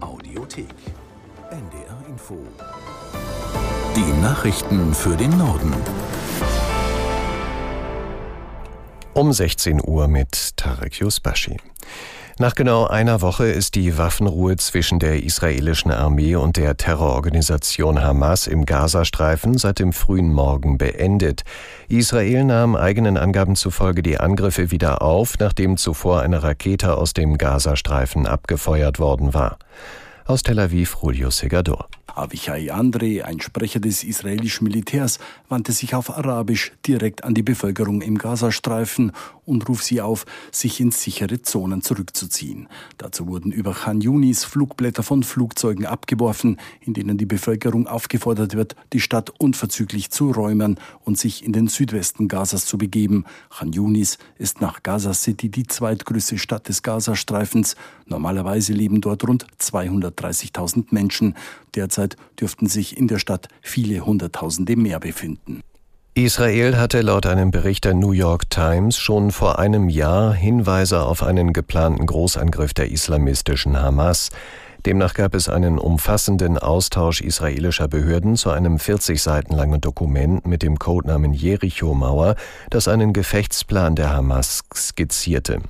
Audiothek. NDR Info. Die Nachrichten für den Norden. Um 16 Uhr mit Tarek Yusbashi. Nach genau einer Woche ist die Waffenruhe zwischen der israelischen Armee und der Terrororganisation Hamas im Gazastreifen seit dem frühen Morgen beendet. Israel nahm eigenen Angaben zufolge die Angriffe wieder auf, nachdem zuvor eine Rakete aus dem Gazastreifen abgefeuert worden war. Aus Tel Aviv, Julio Segador. Avichai Andre, ein Sprecher des israelischen Militärs, wandte sich auf Arabisch direkt an die Bevölkerung im Gazastreifen und ruft sie auf, sich in sichere Zonen zurückzuziehen. Dazu wurden über Khan Yunis Flugblätter von Flugzeugen abgeworfen, in denen die Bevölkerung aufgefordert wird, die Stadt unverzüglich zu räumen und sich in den Südwesten Gazas zu begeben. Khan Yunis ist nach Gaza City die zweitgrößte Stadt des Gazastreifens. Normalerweise leben dort rund 230.000 Menschen. Derzeit dürften sich in der Stadt viele Hunderttausende mehr befinden. Israel hatte laut einem Bericht der New York Times schon vor einem Jahr Hinweise auf einen geplanten Großangriff der islamistischen Hamas. Demnach gab es einen umfassenden Austausch israelischer Behörden zu einem 40 Seiten langen Dokument mit dem Codenamen Jericho-Mauer, das einen Gefechtsplan der Hamas skizzierte.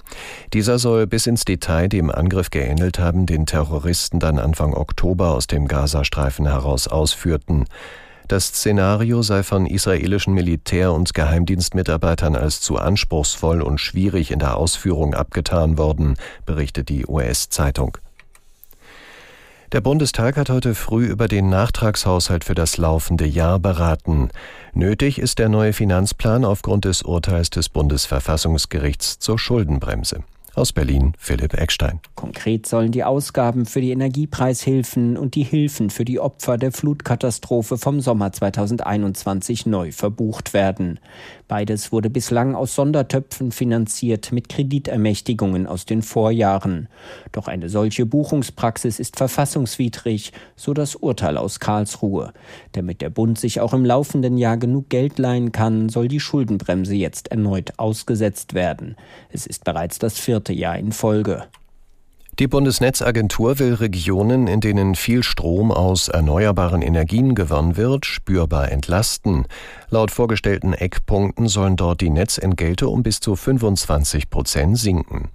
Dieser soll bis ins Detail dem Angriff geähnelt haben, den Terroristen dann Anfang Oktober aus dem Gazastreifen heraus ausführten. Das Szenario sei von israelischen Militär- und Geheimdienstmitarbeitern als zu anspruchsvoll und schwierig in der Ausführung abgetan worden, berichtet die US-Zeitung. Der Bundestag hat heute früh über den Nachtragshaushalt für das laufende Jahr beraten. Nötig ist der neue Finanzplan aufgrund des Urteils des Bundesverfassungsgerichts zur Schuldenbremse. Aus Berlin Philipp Eckstein. Konkret sollen die Ausgaben für die Energiepreishilfen und die Hilfen für die Opfer der Flutkatastrophe vom Sommer 2021 neu verbucht werden. Beides wurde bislang aus Sondertöpfen finanziert mit Kreditermächtigungen aus den Vorjahren. Doch eine solche Buchungspraxis ist verfassungswidrig, so das Urteil aus Karlsruhe. Damit der Bund sich auch im laufenden Jahr genug Geld leihen kann, soll die Schuldenbremse jetzt erneut ausgesetzt werden. Es ist bereits das vierte Jahr in Folge. Die Bundesnetzagentur will Regionen, in denen viel Strom aus erneuerbaren Energien gewonnen wird, spürbar entlasten. Laut vorgestellten Eckpunkten sollen dort die Netzentgelte um bis zu 25 Prozent sinken.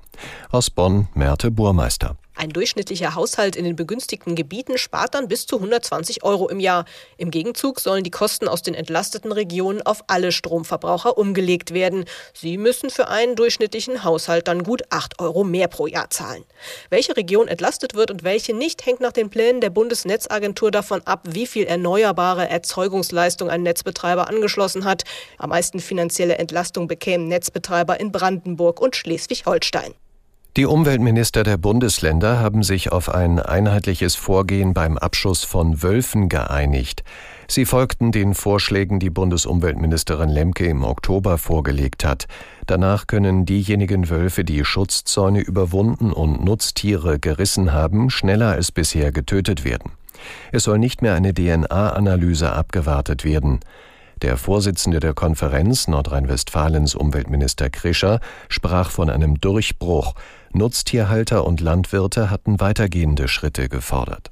Aus Bonn Merte Burmeister. Ein durchschnittlicher Haushalt in den begünstigten Gebieten spart dann bis zu 120 Euro im Jahr. Im Gegenzug sollen die Kosten aus den entlasteten Regionen auf alle Stromverbraucher umgelegt werden. Sie müssen für einen durchschnittlichen Haushalt dann gut 8 Euro mehr pro Jahr zahlen. Welche Region entlastet wird und welche nicht, hängt nach den Plänen der Bundesnetzagentur davon ab, wie viel erneuerbare Erzeugungsleistung ein Netzbetreiber angeschlossen hat. Am meisten finanzielle Entlastung bekämen Netzbetreiber in Brandenburg und Schleswig-Holstein. Die Umweltminister der Bundesländer haben sich auf ein einheitliches Vorgehen beim Abschuss von Wölfen geeinigt. Sie folgten den Vorschlägen, die Bundesumweltministerin Lemke im Oktober vorgelegt hat. Danach können diejenigen Wölfe, die Schutzzäune überwunden und Nutztiere gerissen haben, schneller als bisher getötet werden. Es soll nicht mehr eine DNA-Analyse abgewartet werden. Der Vorsitzende der Konferenz, Nordrhein-Westfalens Umweltminister Krischer, sprach von einem Durchbruch. Nutztierhalter und Landwirte hatten weitergehende Schritte gefordert.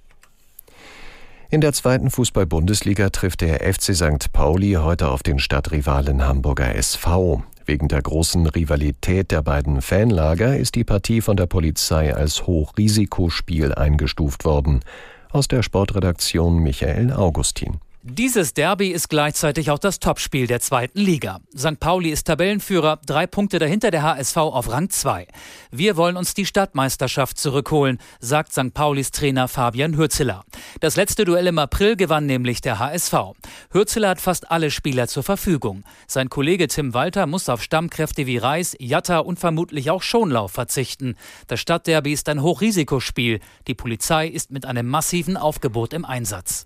In der zweiten Fußball-Bundesliga trifft der FC St. Pauli heute auf den Stadtrivalen Hamburger SV. Wegen der großen Rivalität der beiden Fanlager ist die Partie von der Polizei als Hochrisikospiel eingestuft worden. Aus der Sportredaktion Michael Augustin. Dieses Derby ist gleichzeitig auch das Topspiel der zweiten Liga. St. Pauli ist Tabellenführer, drei Punkte dahinter der HSV auf Rang 2. Wir wollen uns die Stadtmeisterschaft zurückholen, sagt St. Paulis Trainer Fabian Hürzeler. Das letzte Duell im April gewann nämlich der HSV. Hürzeler hat fast alle Spieler zur Verfügung. Sein Kollege Tim Walter muss auf Stammkräfte wie Reis, Jatta und vermutlich auch Schonlauf verzichten. Das Stadtderby ist ein Hochrisikospiel. Die Polizei ist mit einem massiven Aufgebot im Einsatz.